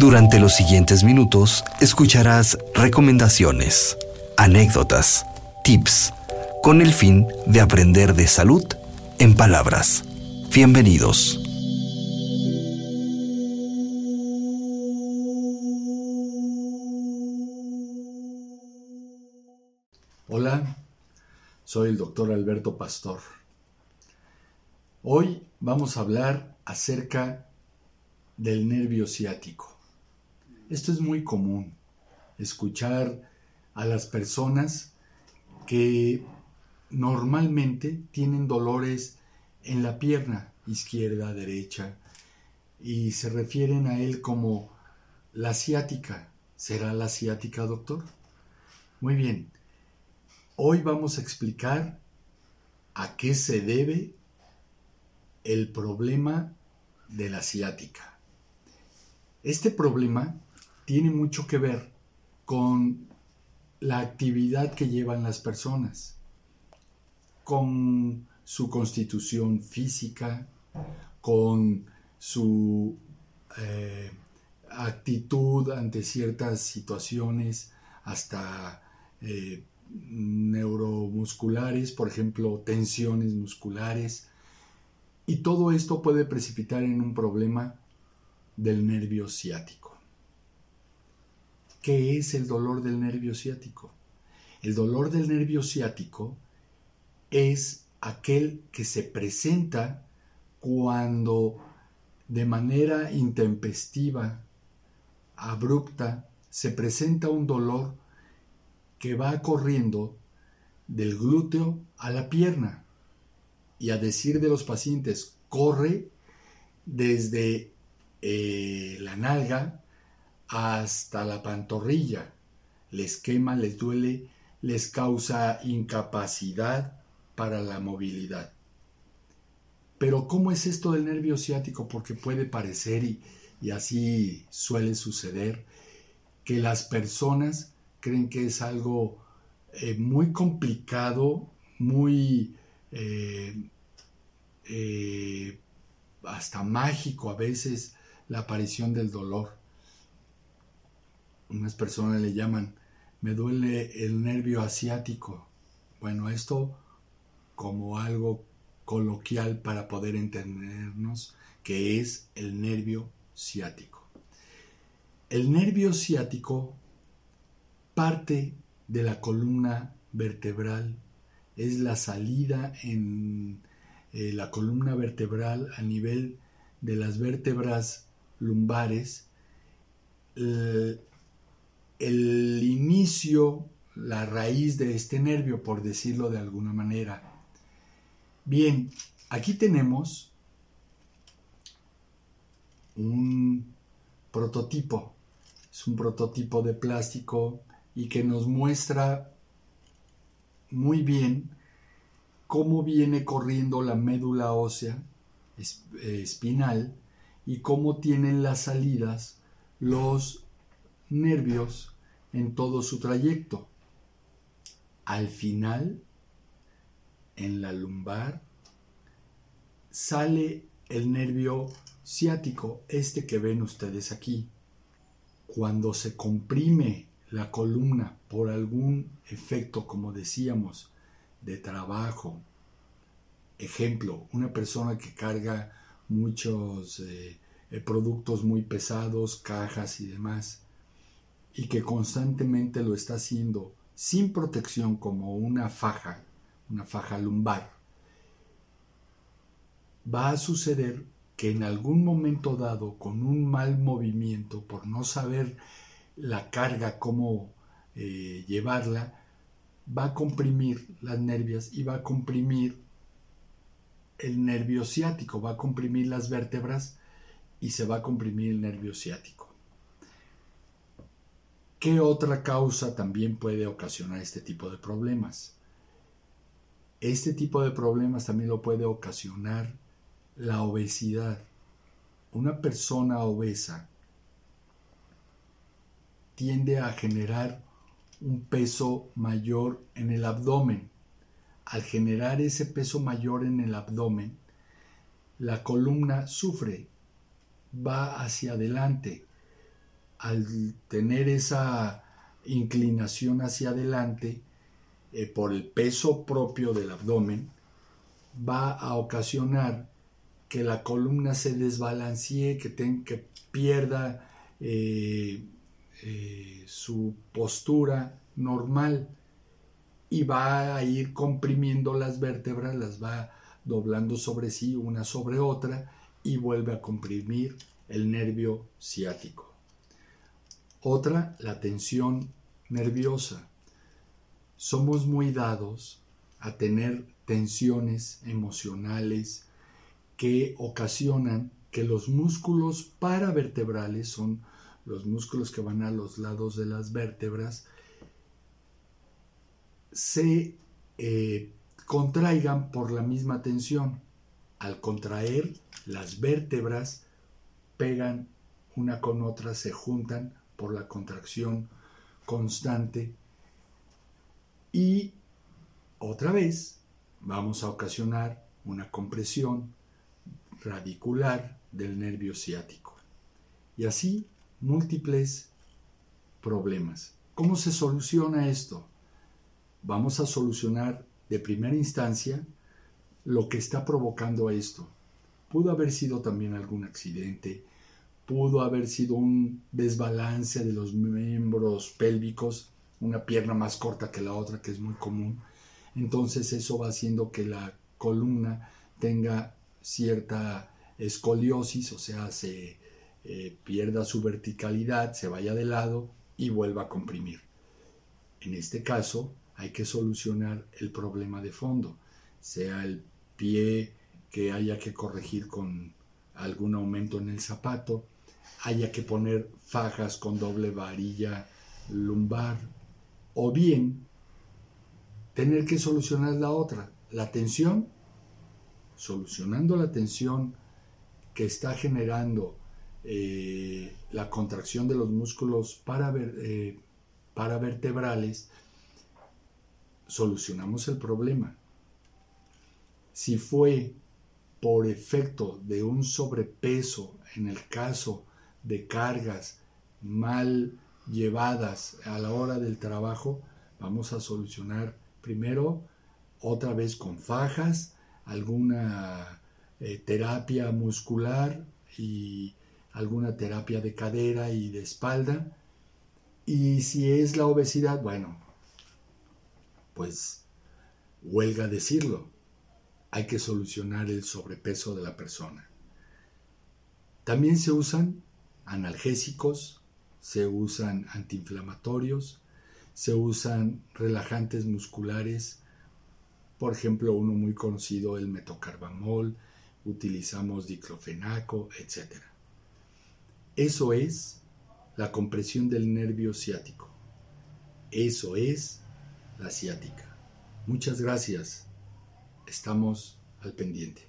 Durante los siguientes minutos escucharás recomendaciones, anécdotas, tips, con el fin de aprender de salud en palabras. Bienvenidos. Hola, soy el doctor Alberto Pastor. Hoy vamos a hablar acerca del nervio ciático. Esto es muy común, escuchar a las personas que normalmente tienen dolores en la pierna izquierda, derecha, y se refieren a él como la ciática. ¿Será la ciática, doctor? Muy bien. Hoy vamos a explicar a qué se debe el problema de la ciática. Este problema tiene mucho que ver con la actividad que llevan las personas, con su constitución física, con su eh, actitud ante ciertas situaciones, hasta eh, neuromusculares, por ejemplo, tensiones musculares. Y todo esto puede precipitar en un problema del nervio ciático. ¿Qué es el dolor del nervio ciático? El dolor del nervio ciático es aquel que se presenta cuando de manera intempestiva, abrupta, se presenta un dolor que va corriendo del glúteo a la pierna. Y a decir de los pacientes, corre desde eh, la nalga hasta la pantorrilla. Les quema, les duele, les causa incapacidad para la movilidad. Pero ¿cómo es esto del nervio ciático? Porque puede parecer, y, así suele suceder, que las personas creen que es algo eh, muy complicado, muy eh, hasta mágico a veces la aparición del dolor. Unas personas le llaman, me duele el nervio asiático. Bueno, esto como algo coloquial para poder entendernos que es el nervio ciático. El nervio ciático parte de la columna vertebral, es la salida en eh, la columna vertebral a nivel de las vértebras lumbares, inicio, la raíz de este nervio, por decirlo de alguna manera. Bien, aquí tenemos un prototipo. Es un prototipo de plástico y que nos muestra muy bien cómo viene corriendo la médula ósea eh, espinal y cómo tienen las salidas los nervios en todo su trayecto. Al final, en la lumbar, sale el nervio ciático, este que ven ustedes aquí. Cuando se comprime la columna por algún efecto, como decíamos, de trabajo, ejemplo, una persona que carga muchos eh, eh, productos muy pesados, cajas y demás, y que constantemente lo está haciendo sin protección como una faja, una faja lumbar, va a suceder que en algún momento dado, con un mal movimiento, por no saber la carga, cómo eh, llevarla, va a comprimir las nervias y va a comprimir el nervio ciático, va a comprimir las vértebras y se va a comprimir el nervio ciático. ¿Qué otra causa también puede ocasionar este tipo de problemas? Este tipo de problemas también lo puede ocasionar la obesidad. Una persona obesa tiende a generar un peso mayor en el abdomen al generar ese peso mayor en el abdomen, la columna sufre, va hacia adelante al tener esa inclinación hacia adelante, eh, por el peso propio del abdomen, va a ocasionar que la columna se desbalancee, que, que pierda eh, eh, su postura normal y va a ir comprimiendo las vértebras, las va doblando sobre sí una sobre otra y vuelve a comprimir el nervio ciático. Otra, la tensión nerviosa. Somos muy dados a tener tensiones emocionales que ocasionan que los músculos paravertebrales son los músculos que van a los lados de las vértebras se eh, contraigan por la misma tensión. Al contraer, las vértebras pegan una con otra, se juntan por la contracción constante y otra vez vamos a ocasionar una compresión radicular del nervio ciático. Y así múltiples problemas. ¿Cómo se soluciona esto? Vamos a solucionar de primera instancia lo que está provocando esto. Pudo haber sido también algún accidente, pudo haber sido un desbalance de los miembros pélvicos, una pierna más corta que la otra, que es muy común. Entonces eso va haciendo que la columna tenga cierta escoliosis, o sea, se eh, pierda su verticalidad, se vaya de lado y vuelva a comprimir. En este caso, hay que solucionar el problema de fondo, sea el pie que haya que corregir con algún aumento en el zapato, haya que poner fajas con doble varilla lumbar, o bien tener que solucionar la otra, la tensión, solucionando la tensión que está generando eh, la contracción de los músculos para, eh, paravertebrales, solucionamos el problema. Si fue por efecto de un sobrepeso en el caso de cargas mal llevadas a la hora del trabajo, vamos a solucionar primero otra vez con fajas, alguna eh, terapia muscular y alguna terapia de cadera y de espalda. Y si es la obesidad, bueno, pues huelga decirlo, hay que solucionar el sobrepeso de la persona. También se usan analgésicos, se usan antiinflamatorios, se usan relajantes musculares, por ejemplo, uno muy conocido, el metocarbamol, utilizamos diclofenaco, etc. Eso es la compresión del nervio ciático. Eso es la ciática. Muchas gracias. Estamos al pendiente.